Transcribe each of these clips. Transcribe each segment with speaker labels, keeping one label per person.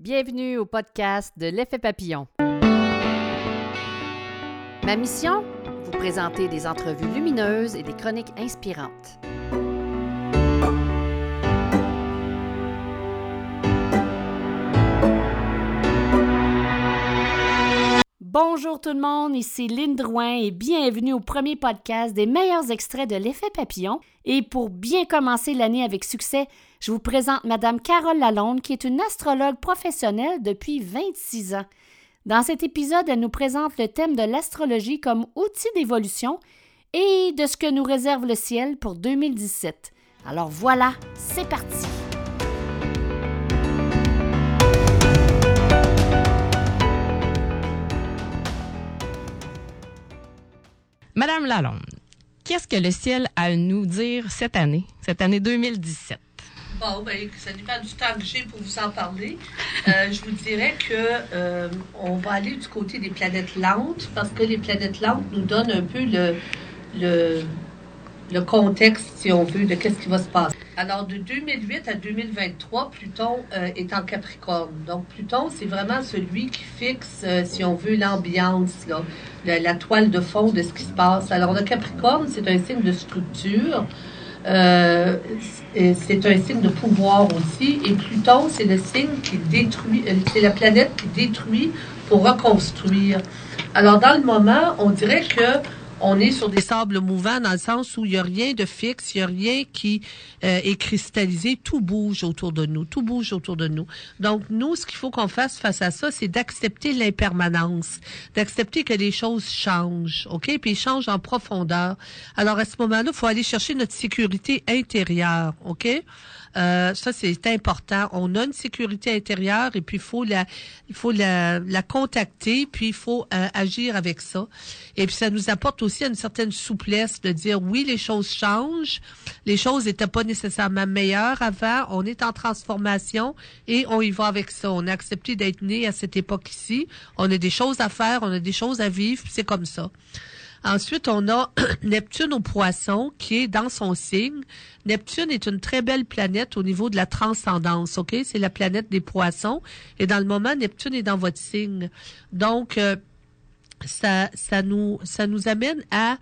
Speaker 1: Bienvenue au podcast de l'effet papillon. Ma mission? Vous présenter des entrevues lumineuses et des chroniques inspirantes. Bonjour tout le monde, ici Lynne Drouin et bienvenue au premier podcast des meilleurs extraits de l'effet papillon. Et pour bien commencer l'année avec succès, je vous présente Madame Carole Lalonde, qui est une astrologue professionnelle depuis 26 ans. Dans cet épisode, elle nous présente le thème de l'astrologie comme outil d'évolution et de ce que nous réserve le ciel pour 2017. Alors voilà, c'est parti!
Speaker 2: Madame Lalonde, qu'est-ce que le ciel a à nous dire cette année, cette année 2017?
Speaker 3: Bon, ben, ça dépend du temps que j'ai pour vous en parler. Euh, je vous dirais que euh, on va aller du côté des planètes lentes parce que les planètes lentes nous donnent un peu le, le, le contexte, si on veut, de qu'est-ce qui va se passer. Alors, de 2008 à 2023, Pluton euh, est en Capricorne. Donc, Pluton, c'est vraiment celui qui fixe, si on veut, l'ambiance, là, la toile de fond de ce qui se passe. Alors, le Capricorne, c'est un signe de structure. Euh, c'est un signe de pouvoir aussi. Et Pluton, c'est le signe qui détruit, euh, c'est la planète qui détruit pour reconstruire. Alors, dans le moment, on dirait que on est sur des sables mouvants dans le sens où il n'y a rien de fixe, il n'y a rien qui euh, est cristallisé, tout bouge autour de nous, tout bouge autour de nous. Donc nous, ce qu'il faut qu'on fasse face à ça, c'est d'accepter l'impermanence, d'accepter que les choses changent, ok, puis ils changent en profondeur. Alors à ce moment-là, il faut aller chercher notre sécurité intérieure, ok? Euh, ça, c'est important. On a une sécurité intérieure et puis il faut la, il faut la, la contacter, puis il faut euh, agir avec ça. Et puis ça nous apporte aussi une certaine souplesse de dire oui, les choses changent, les choses n'étaient pas nécessairement meilleures avant, on est en transformation et on y va avec ça. On a accepté d'être né à cette époque-ci. On a des choses à faire, on a des choses à vivre, c'est comme ça. Ensuite, on a Neptune au poisson qui est dans son signe. Neptune est une très belle planète au niveau de la transcendance, OK? C'est la planète des poissons. Et dans le moment, Neptune est dans votre signe. Donc, euh, ça, ça, nous, ça nous amène à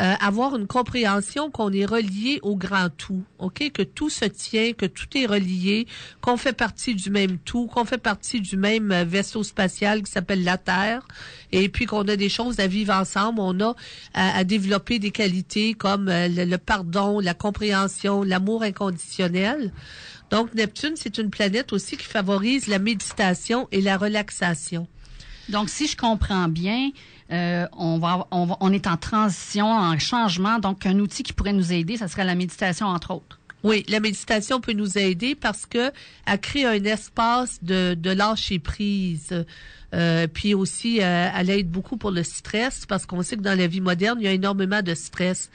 Speaker 3: euh, avoir une compréhension qu'on est relié au grand tout, ok, que tout se tient, que tout est relié, qu'on fait partie du même tout, qu'on fait partie du même euh, vaisseau spatial qui s'appelle la Terre, et puis qu'on a des choses à vivre ensemble. On a à, à développer des qualités comme euh, le pardon, la compréhension, l'amour inconditionnel. Donc Neptune, c'est une planète aussi qui favorise la méditation et la relaxation.
Speaker 2: Donc, si je comprends bien, euh, on, est en transition, en changement. Donc, un outil qui pourrait nous aider, ça serait la méditation, entre autres.
Speaker 3: Oui, la méditation peut nous aider parce que crée un espace de, de lâcher prise. Euh, puis aussi, euh, elle aide beaucoup pour le stress parce qu'on sait que dans la vie moderne, il y a énormément de stress.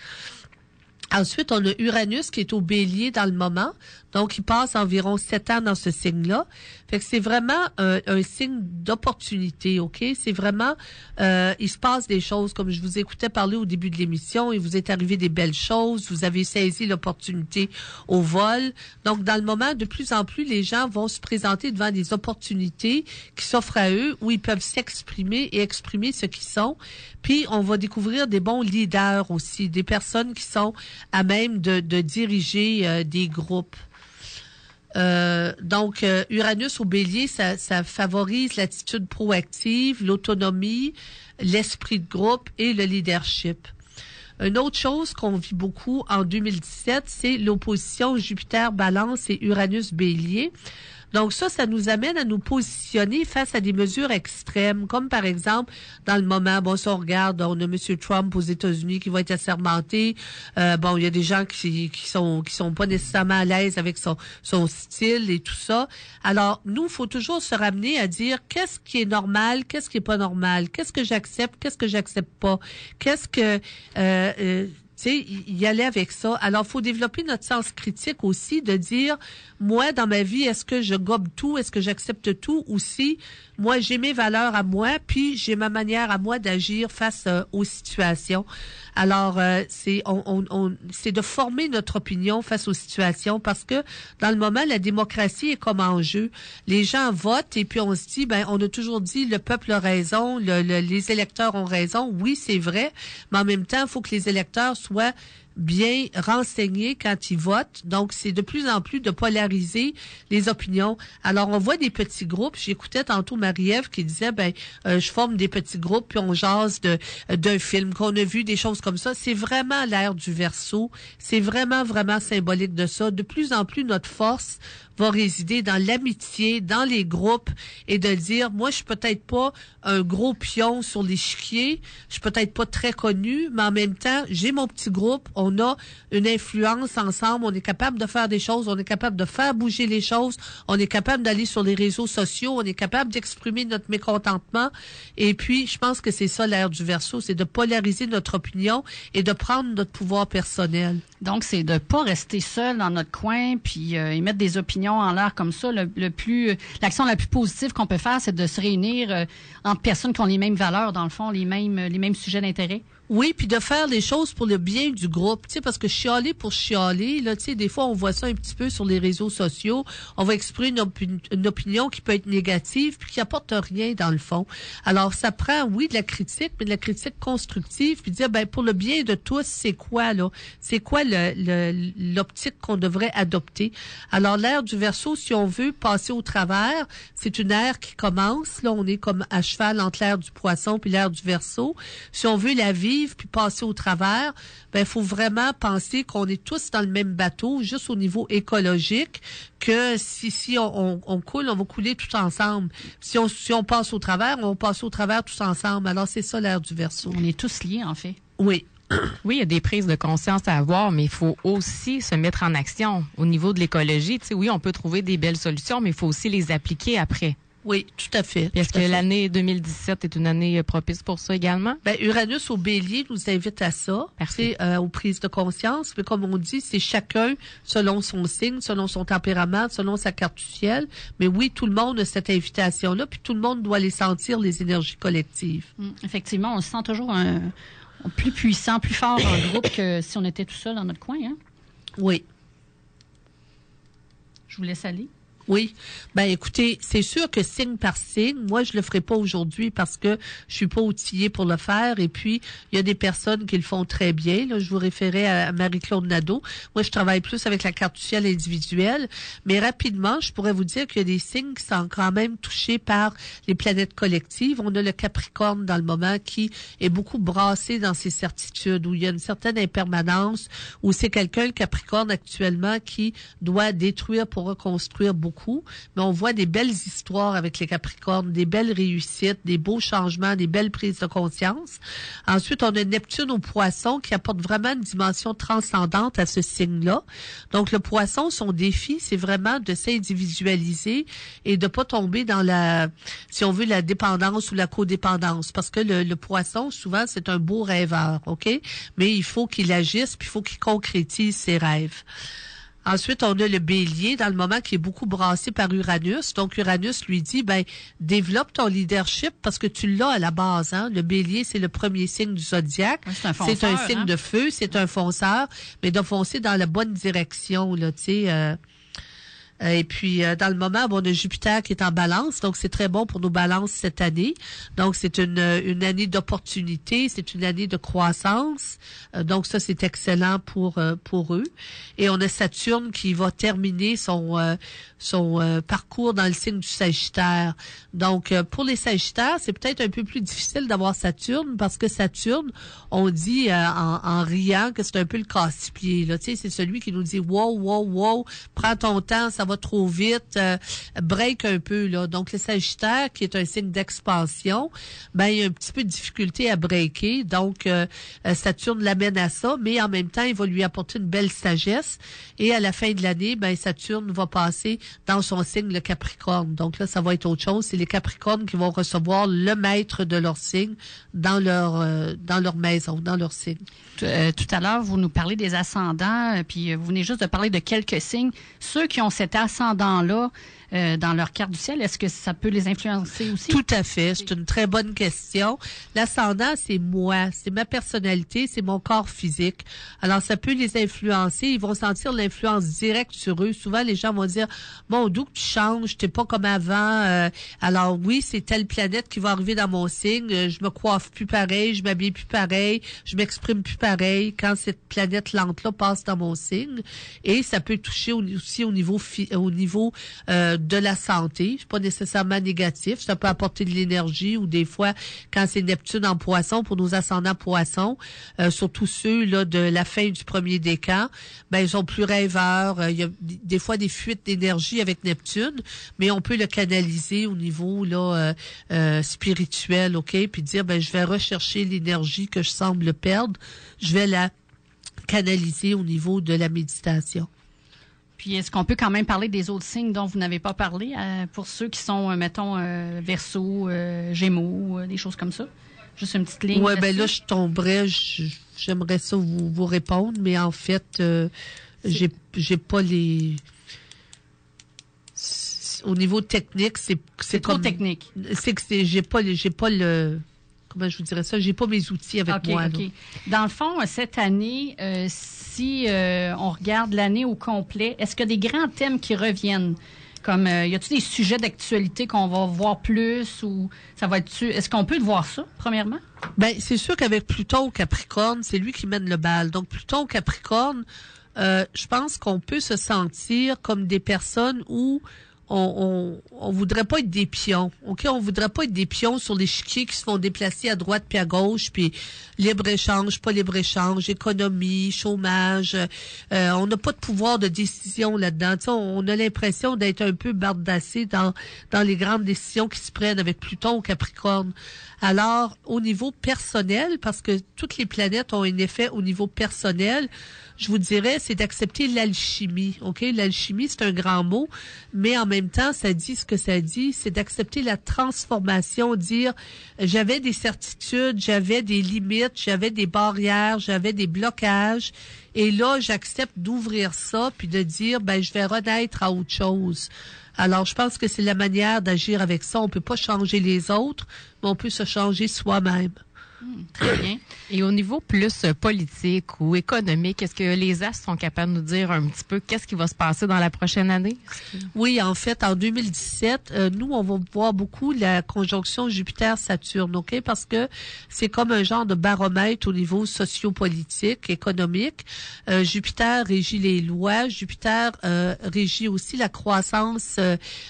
Speaker 3: Ensuite, on a Uranus qui est au bélier dans le moment. Donc, il passe environ sept ans dans ce signe-là. Fait que c'est vraiment un, un signe d'opportunité, OK? C'est vraiment, euh, il se passe des choses, comme je vous écoutais parler au début de l'émission, il vous est arrivé des belles choses, vous avez saisi l'opportunité au vol. Donc, dans le moment, de plus en plus, les gens vont se présenter devant des opportunités qui s'offrent à eux, où ils peuvent s'exprimer et exprimer ce qu'ils sont. Puis, on va découvrir des bons leaders aussi, des personnes qui sont à même de, de diriger euh, des groupes. Euh, donc, euh, Uranus au bélier, ça, ça favorise l'attitude proactive, l'autonomie, l'esprit de groupe et le leadership. Une autre chose qu'on vit beaucoup en 2017, c'est l'opposition Jupiter-Balance et Uranus-Bélier. Donc ça, ça nous amène à nous positionner face à des mesures extrêmes, comme par exemple, dans le moment, bon, si on regarde, on a M. Trump aux États-Unis qui va être assermenté. Euh, bon, il y a des gens qui, qui sont qui sont pas nécessairement à l'aise avec son, son style et tout ça. Alors, nous, faut toujours se ramener à dire qu'est-ce qui est normal, qu'est-ce qui est pas normal, qu'est-ce que j'accepte, qu'est-ce que j'accepte pas, qu'est-ce que... Euh, euh, sais, y aller avec ça. Alors, faut développer notre sens critique aussi, de dire, moi, dans ma vie, est-ce que je gobe tout, est-ce que j'accepte tout, ou si, moi, j'ai mes valeurs à moi, puis j'ai ma manière à moi d'agir face euh, aux situations. Alors, euh, c'est on, on, c'est de former notre opinion face aux situations, parce que dans le moment, la démocratie est comme en jeu. Les gens votent, et puis on se dit, ben, on a toujours dit, le peuple a raison, les électeurs ont raison. Oui, c'est vrai, mais en même temps, il faut que les électeurs bien renseignés quand ils votent. Donc, c'est de plus en plus de polariser les opinions. Alors, on voit des petits groupes. J'écoutais tantôt Marie-Ève qui disait, ben, euh, je forme des petits groupes puis on jase de d'un film qu'on a vu, des choses comme ça. C'est vraiment l'ère du verso. C'est vraiment, vraiment symbolique de ça. De plus en plus, notre force va résider dans l'amitié, dans les groupes et de dire, moi, je suis peut-être pas un gros pion sur l'échiquier, je suis peut-être pas très connu, mais en même temps, j'ai mon petit groupe, on a une influence ensemble, on est capable de faire des choses, on est capable de faire bouger les choses, on est capable d'aller sur les réseaux sociaux, on est capable d'exprimer notre mécontentement. Et puis, je pense que c'est ça l'ère du verso, c'est de polariser notre opinion et de prendre notre pouvoir personnel.
Speaker 2: Donc, c'est de pas rester seul dans notre coin puis euh, émettre des opinions en l'air comme ça. Le, plus, l'action la plus positive qu'on peut faire, c'est de se réunir euh, entre personnes qui ont les mêmes valeurs, dans le fond, les mêmes, les mêmes sujets d'intérêt.
Speaker 3: Oui, puis de faire les choses pour le bien du groupe, tu sais, parce que chialer pour chialer, là, tu sais, des fois on voit ça un petit peu sur les réseaux sociaux, on va exprimer une, opinion qui peut être négative puis qui apporte rien dans le fond. Alors ça prend, oui, de la critique, mais de la critique constructive, puis dire, ben pour le bien de tous, c'est quoi là? C'est quoi l'optique qu'on devrait adopter? Alors l'ère du verso, si on veut passer au travers, c'est une ère qui commence. Là, on est comme à cheval entre l'ère du poisson puis l'ère du verso. Si on veut la vie puis passer au travers, ben faut vraiment penser qu'on est tous dans le même bateau, juste au niveau écologique, que si si on, on, coule, on va couler tout ensemble. Si on si on passe au travers, on va passer au travers tous ensemble. Alors c'est ça l'air du verso.
Speaker 2: On est tous liés en fait.
Speaker 3: Oui.
Speaker 4: Oui, il y a des prises de conscience à avoir, mais il faut aussi se mettre en action au niveau de l'écologie. Tu sais, oui, on peut trouver des belles solutions, mais il faut aussi les appliquer après.
Speaker 3: Oui, tout à fait.
Speaker 4: Est-ce que l'année 2017 est une année euh, propice pour ça également?
Speaker 3: Ben, Uranus au bélier nous invite à ça, euh, aux prises de conscience. Mais comme on dit, c'est chacun selon son signe, selon son tempérament, selon sa carte du ciel. Mais oui, tout le monde a cette invitation-là, puis tout le monde doit les sentir, les énergies collectives.
Speaker 2: Hum, effectivement, on se sent toujours un, plus puissant, plus fort en groupe que si on était tout seul dans notre coin. Hein?
Speaker 3: Oui.
Speaker 2: Je vous laisse aller.
Speaker 3: Oui. Ben écoutez, c'est sûr que signe par signe, moi je le ferai pas aujourd'hui parce que je suis pas outillée pour le faire. Et puis il y a des personnes qui le font très bien. Là, je vous référais à Marie-Claude Nadeau. Moi je travaille plus avec la carte du ciel individuelle, mais rapidement je pourrais vous dire qu'il y a des signes qui sont quand même touchés par les planètes collectives. On a le Capricorne dans le moment qui est beaucoup brassé dans ses certitudes, où il y a une certaine impermanence, où c'est quelqu'un le Capricorne actuellement qui doit détruire pour reconstruire beaucoup mais on voit des belles histoires avec les Capricornes, des belles réussites, des beaux changements, des belles prises de conscience. Ensuite, on a Neptune au poisson qui apporte vraiment une dimension transcendante à ce signe-là. Donc, le poisson, son défi, c'est vraiment de s'individualiser et de pas tomber dans la, si on veut, la dépendance ou la codépendance. Parce que le, le poisson, souvent, c'est un beau rêveur, OK? Mais il faut qu'il agisse, puis il faut qu'il concrétise ses rêves. Ensuite, on a le bélier dans le moment qui est beaucoup brassé par Uranus. Donc, Uranus lui dit, ben, développe ton leadership parce que tu l'as à la base. Hein? Le bélier, c'est le premier signe du zodiaque.
Speaker 2: c'est un,
Speaker 3: signe
Speaker 2: hein?
Speaker 3: de feu, c'est un fonceur, mais de foncer dans la bonne direction, là, tu sais. Euh, et puis, euh, dans le moment, bon, on a Jupiter qui est en balance, donc c'est très bon pour nos balances cette année. Donc, c'est une, une année d'opportunité, c'est une année de croissance. Euh, donc, ça, c'est excellent pour pour eux. Et on a Saturne qui va terminer son son parcours dans le signe du Sagittaire. Donc, pour les Sagittaires, c'est peut-être un peu plus difficile d'avoir Saturne parce que Saturne, on dit en, en, riant que c'est un peu le casse-pied. Tu sais, c'est celui qui nous dit wow, wow, wow, prends ton temps, ça va trop vite, euh, break un peu là. Donc le Sagittaire, qui est un signe d'expansion, ben il y a un petit peu de difficulté à breaker. Donc euh, euh, Saturne l'amène à ça, mais en même temps, il va lui apporter une belle sagesse. Et à la fin de l'année, ben Saturne va passer dans son signe le Capricorne. Donc là, ça va être autre chose. C'est les Capricornes qui vont recevoir le maître de leur signe dans leur dans leur maison, dans leur signe.
Speaker 2: tout à l'heure, vous nous parlez des ascendants, puis vous venez juste de parler de quelques signes. Ceux qui ont cet ascendant-là, euh, dans leur carte du ciel. Est-ce que ça peut les influencer aussi?
Speaker 3: Tout à fait. C'est une très bonne question. L'ascendant, c'est moi, c'est ma personnalité, c'est mon corps physique. Alors, ça peut les influencer. Ils vont sentir l'influence directe sur eux. Souvent, les gens vont dire, bon, d'où tu changes, t'es pas comme avant. Euh, alors, oui, c'est telle planète qui va arriver dans mon signe. Euh, je me coiffe plus pareil, je m'habille plus pareil, je m'exprime plus pareil quand cette planète lente-là passe dans mon signe. Et ça peut toucher aussi au niveau, au niveau de la santé. C'est pas nécessairement négatif. Ça peut apporter de l'énergie ou des fois, quand c'est Neptune en poisson, pour nos ascendants poissons, euh, surtout ceux là de la fin du premier décan, ben ils sont plus rêveurs. Euh, il y a des fois des fuites d'énergie avec Neptune, mais on peut le canaliser au niveau là euh, spirituel, ok, puis dire ben je vais rechercher l'énergie que je semble perdre, je vais la canaliser au niveau de la méditation.
Speaker 2: Puis est-ce qu'on peut quand même parler des autres signes dont vous n'avez pas parlé euh, pour ceux qui sont, euh, mettons, euh, Verseau, Gémeaux, des choses comme ça? Juste une petite ligne.
Speaker 3: Oui, ben là, je tomberais, j'aimerais ça vous, vous répondre, mais en fait, j'ai j'ai pas les au niveau technique, c'est
Speaker 2: c'est trop technique.
Speaker 3: C'est que j'ai pas j'ai pas le comment je vous dirais ça, j'ai pas mes outils avec moi.
Speaker 2: Dans le fond, cette année, si euh, on regarde l'année au complet, est-ce qu'il y a des grands thèmes qui reviennent? Comme, euh, y a-t-il des sujets d'actualité qu'on va voir plus ou ça va être Est-ce qu'on peut voir ça, premièrement?
Speaker 3: Ben, c'est sûr qu'avec Pluton au Capricorne, c'est lui qui mène le bal. Donc, Pluton au Capricorne, euh, je pense qu'on peut se sentir comme des personnes où on, on, voudrait pas être des pions. OK? On voudrait pas être des pions sur l'échiquier qui se font déplacer à droite puis à gauche, puis libre-échange, pas libre-échange, économie, chômage. Euh, on n'a pas de pouvoir de décision là-dedans. On, on a l'impression d'être un peu bardassé dans, dans les grandes décisions qui se prennent avec Pluton au Capricorne. Alors, au niveau personnel, parce que toutes les planètes ont un effet au niveau personnel, je vous dirais, c'est d'accepter l'alchimie. OK? L'alchimie, c'est un grand mot, mais en même temps, ça dit ce que ça dit, c'est d'accepter la transformation, dire j'avais des certitudes, j'avais des limites, j'avais des barrières, j'avais des blocages. Et là, j'accepte d'ouvrir ça, puis de dire, ben, je vais renaître à autre chose. Alors, je pense que c'est la manière d'agir avec ça. On peut pas changer les autres, mais on peut se changer soi-même.
Speaker 2: Hmm, très bien.
Speaker 4: Et au niveau plus euh, politique ou économique, est-ce que les astres sont capables de nous dire un petit peu qu'est-ce qui va se passer dans la prochaine année?
Speaker 3: Oui, en fait, en 2017, euh, nous, on va voir beaucoup la conjonction Jupiter-Saturne, OK? Parce que c'est comme un genre de baromètre au niveau sociopolitique, économique. Euh, Jupiter régit les lois. Jupiter régit aussi la croissance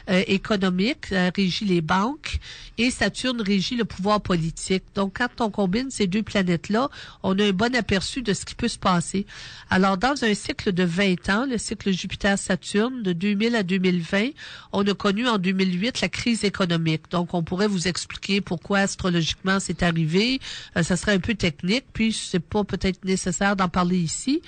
Speaker 3: économique, régit les banques. Et Saturne régit le pouvoir politique. Donc, quand on combine ces deux planètes-là, on a un bon aperçu de ce qui peut se passer. Alors, dans un cycle de 20 ans, le cycle Jupiter-Saturne, de 2000 à 2020, on a connu en 2008 la crise économique. Donc, on pourrait vous expliquer pourquoi astrologiquement c'est arrivé. Euh, ça serait un peu technique, puis c'est pas peut-être nécessaire d'en parler ici.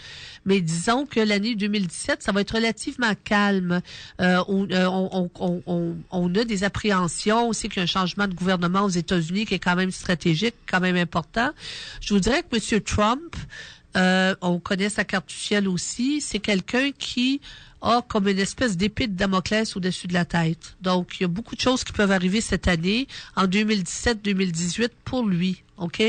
Speaker 3: Mais disons que l'année 2017, ça va être relativement calme. Euh, euh, on, on, on, on, a des appréhensions. On sait qu'il y a un changement de gouvernement aux États-Unis qui est quand même stratégique, quand même important. Je vous dirais que M. Trump, euh, on connaît sa carte du ciel aussi, c'est quelqu'un qui a comme une espèce d'épée de Damoclès au-dessus de la tête. Donc, il y a beaucoup de choses qui peuvent arriver cette année, en 2017-2018, pour lui. OK?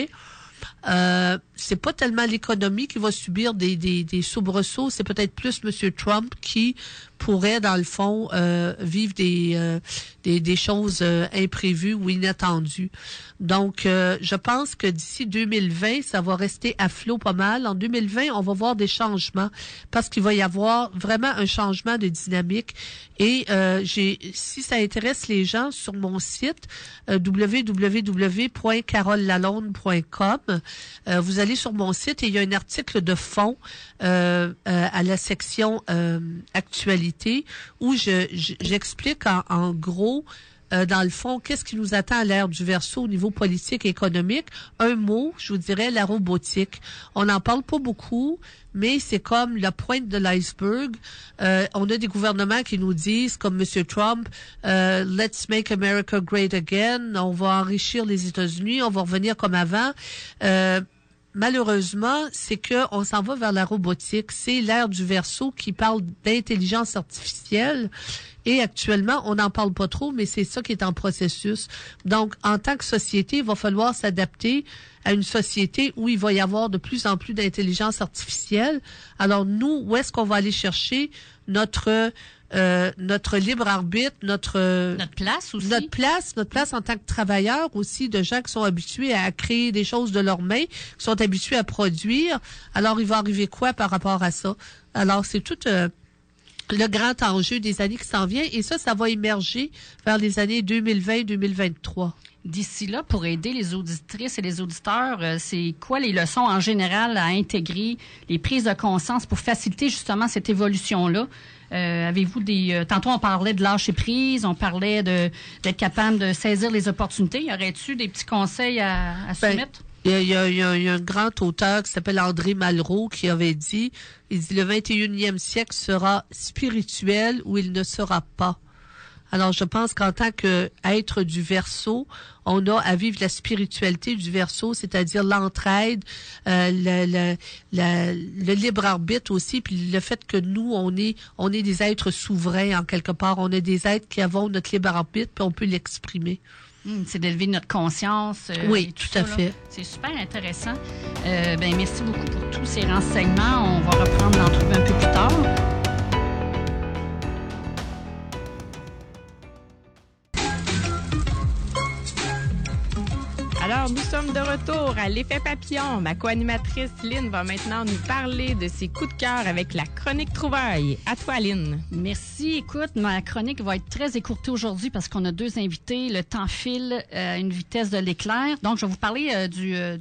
Speaker 3: Euh, c'est pas tellement l'économie qui va subir des, des, des soubresauts, c'est peut-être plus M. Trump qui pourrait, dans le fond, euh, vivre des, euh, des, des, choses euh, imprévues ou inattendues. Donc, je pense que d'ici 2020, ça va rester à flot pas mal. En 2020, on va voir des changements parce qu'il va y avoir vraiment un changement de dynamique. Et j'ai, si ça intéresse les gens, sur mon site www.carollalonde.com, vous allez sur mon site et il y a un article de fond euh, euh, à la section euh, actualité où je, je- j'explique en, en gros euh, dans le fond, qu'est-ce qui nous attend à l'ère du verso au niveau politique et économique? Un mot, je vous dirais, la robotique. On n'en parle pas beaucoup, mais c'est comme la pointe de l'iceberg. Euh, on a des gouvernements qui nous disent, comme M. Trump, euh, Let's make America great again. On va enrichir les États-Unis, on va revenir comme avant. Malheureusement, c'est que on s'en va vers la robotique. C'est l'ère du verso qui parle d'intelligence artificielle. Et actuellement, on n'en parle pas trop, mais c'est ça qui est en processus. Donc, en tant que société, il va falloir s'adapter à une société où il va y avoir de plus en plus d'intelligence artificielle. Alors, nous, où est-ce qu'on va aller chercher notre euh, notre libre arbitre, notre
Speaker 2: Notre place aussi.
Speaker 3: notre place, notre place en tant que travailleur aussi, de gens qui sont habitués à créer des choses de leurs mains, qui sont habitués à produire. Alors, il va arriver quoi par rapport à ça? Alors, c'est tout euh, le grand enjeu des années qui s'en vient et ça, ça va émerger vers les années 2020-2023.
Speaker 2: D'ici là, pour aider les auditrices et les auditeurs, euh, c'est quoi les leçons en général à intégrer, les prises de conscience pour faciliter justement cette évolution-là? Euh, Avez-vous des... euh, tantôt, on parlait de lâcher prise, on parlait de d'être capable de saisir les opportunités. Y aurait-tu des petits conseils à, à
Speaker 3: Ben,
Speaker 2: soumettre?
Speaker 3: Il y, a, il y a- il y a- il y a un grand auteur qui s'appelle André Malraux qui avait dit, il dit le 21e siècle sera spirituel ou il ne sera pas. Alors je pense qu'en tant qu'être du verso, on a à vivre la spiritualité du verso, c'est-à-dire l'entraide, euh, le, le, le- le libre arbitre aussi, puis le fait que nous, on est, on est des êtres souverains en quelque part. On est des êtres qui avons notre libre arbitre, puis on peut l'exprimer.
Speaker 2: Hmm, c'est d'élever notre conscience. euh,
Speaker 3: Oui, tout
Speaker 2: ça,
Speaker 3: à
Speaker 2: là.
Speaker 3: fait.
Speaker 2: C'est super intéressant. Euh, ben, merci beaucoup pour tous ces renseignements. On va reprendre l'entrevue un peu plus tard.
Speaker 4: Alors, nous sommes de retour à l'effet papillon. Ma co-animatrice Lynn va maintenant nous parler de ses coups de cœur avec la chronique trouvaille. À toi, Lynn.
Speaker 2: Merci. Écoute, ma chronique va être très écourtée aujourd'hui parce qu'on a deux invités. Le temps file euh, à une vitesse de l'éclair. Donc, je vais vous parler euh, du, euh,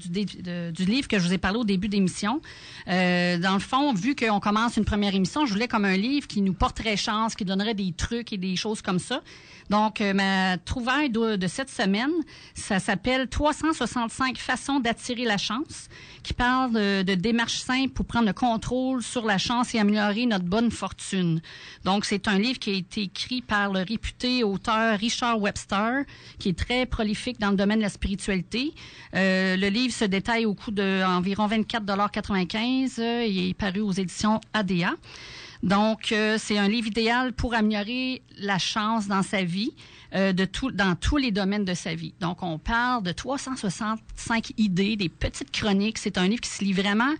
Speaker 2: du, livre que je vous ai parlé au début d'émission. Euh, dans le fond, vu qu'on commence une première émission, je voulais comme un livre qui nous porterait chance, qui donnerait des trucs et des choses comme ça. Donc, euh, ma trouvaille de, cette semaine, ça s'appelle 365 façons d'attirer la chance, qui parle de, démarches simples pour prendre le contrôle sur la chance et améliorer notre bonne fortune. Donc, c'est un livre qui a été écrit par le réputé auteur Richard Webster, qui est très prolifique dans le domaine de la spiritualité. Euh, le livre se détaille au coût de environ 24,95 euh, Il est paru aux éditions ADA. Donc, euh, c'est un livre idéal pour améliorer la chance dans sa vie, euh, de tout, dans tous les domaines de sa vie. Donc, on parle de 365 idées, des petites chroniques. C'est un livre qui se lit vraiment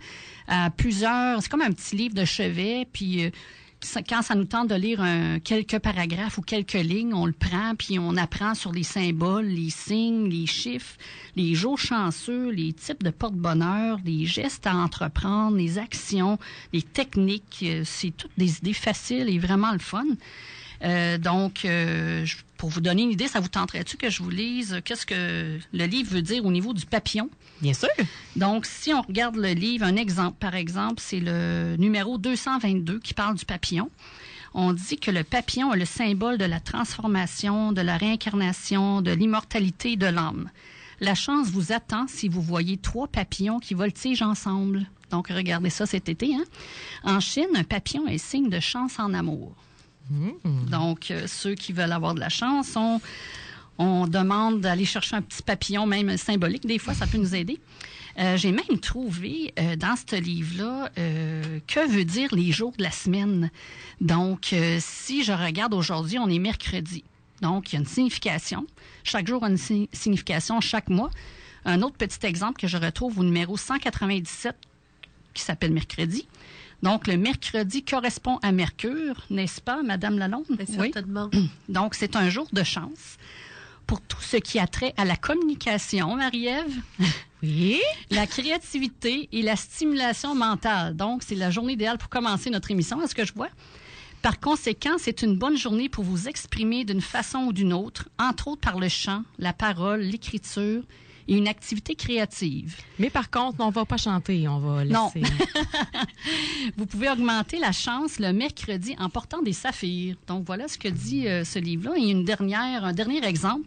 Speaker 2: à plusieurs. C'est comme un petit livre de chevet. Puis, euh, quand ça nous tente de lire un- quelques paragraphes ou quelques lignes, on le prend puis on apprend sur les symboles, les signes, les chiffres, les jours chanceux, les types de porte-bonheur, les gestes à entreprendre, les actions, les techniques. Euh, C'est toutes des idées faciles et vraiment le fun. Euh, donc, euh, pour vous donner une idée, ça vous tenterait-tu que je vous lise euh, qu'est-ce que le livre veut dire au niveau du papillon?
Speaker 4: Bien sûr.
Speaker 2: Donc, si on regarde le livre, un exemple, par exemple, c'est le numéro 222 qui parle du papillon. On dit que le papillon est le symbole de la transformation, de la réincarnation, de l'immortalité de l'âme. La chance vous attend si vous voyez trois papillons qui voltigent ensemble. Donc, regardez ça cet été. Hein? En Chine, un papillon est signe de chance en amour. Donc, euh, ceux qui veulent avoir de la chance, on, demande d'aller chercher un petit papillon, même symbolique. Des fois, ça peut nous aider. Euh, J'ai même trouvé euh, dans ce livre-là que veut dire les jours de la semaine. Donc, si je regarde aujourd'hui, on est mercredi. Donc, il y a une signification. Chaque jour a une si- signification, chaque mois. Un autre petit exemple que je retrouve au numéro 197 qui s'appelle mercredi. Donc, le mercredi correspond à Mercure, n'est-ce pas, Madame Lalonde?
Speaker 3: Certainement.
Speaker 2: Donc, c'est un jour de chance pour tout ce qui a trait à la communication, Marie-Ève,
Speaker 4: Oui.
Speaker 2: la créativité et la stimulation mentale. Donc, c'est la journée idéale pour commencer notre émission, est-ce que je vois? Par conséquent, c'est une bonne journée pour vous exprimer d'une façon ou d'une autre, entre autres par le chant, la parole, l'écriture, et une activité créative.
Speaker 4: Mais par contre, on va pas chanter, on va laisser.
Speaker 2: Non. Vous pouvez augmenter la chance le mercredi en portant des saphirs. Donc voilà ce que dit euh, ce livre-là. Et une dernière, un dernier exemple.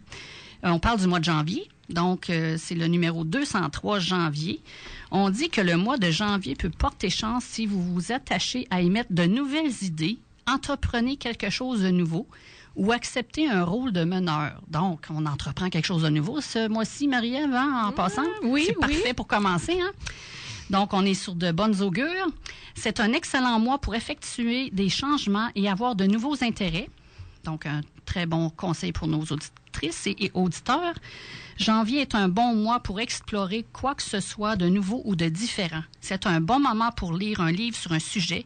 Speaker 2: Euh, on parle du mois de janvier. Donc, euh, c'est le numéro 203 janvier. On dit que le mois de janvier peut porter chance si vous vous attachez à émettre de nouvelles idées, entreprenez quelque chose de nouveau ou acceptez un rôle de meneur. Donc, on entreprend quelque chose de nouveau ce mois-ci, Marie-Ève, hein, en passant.
Speaker 4: oui,
Speaker 2: C'est
Speaker 4: oui.
Speaker 2: parfait pour commencer. Hein? Donc, on est sur de bonnes augures. C'est un excellent mois pour effectuer des changements et avoir de nouveaux intérêts. Donc, un très bon conseil pour nos auditrices et, et auditeurs. Janvier est un bon mois pour explorer quoi que ce soit de nouveau ou de différent. C'est un bon moment pour lire un livre sur un sujet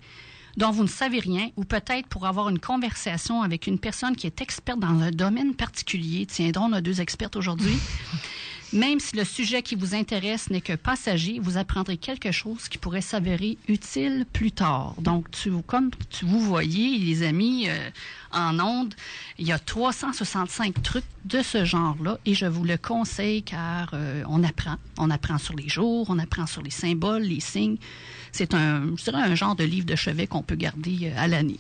Speaker 2: dont vous ne savez rien ou peut-être pour avoir une conversation avec une personne qui est experte dans un domaine particulier. On a deux expertes aujourd'hui. Même si le sujet qui vous intéresse n'est que passager, vous apprendrez quelque chose qui pourrait s'avérer utile plus tard. Donc, tu, comme tu, vous voyez, les amis, euh, en ondes, il y a 365 trucs de ce genre-là et je vous le conseille car euh, on apprend. On apprend sur les jours, on apprend sur les symboles, les signes. C'est un, je dirais un genre de livre de chevet qu'on peut garder euh, à l'année.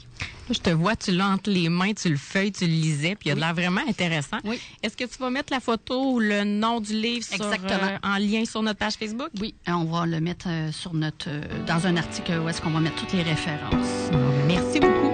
Speaker 4: Je te vois, tu l'as entre les mains, tu le feuilles, tu le lisais, puis il y a de l'air vraiment intéressant.
Speaker 2: Oui.
Speaker 4: Est-ce que tu vas mettre la photo ou le nom du livre sur, euh, en lien sur notre page Facebook?
Speaker 2: Oui, on va le mettre euh, sur notre, euh, dans un article où est-ce qu'on va mettre toutes les références.
Speaker 4: Merci beaucoup.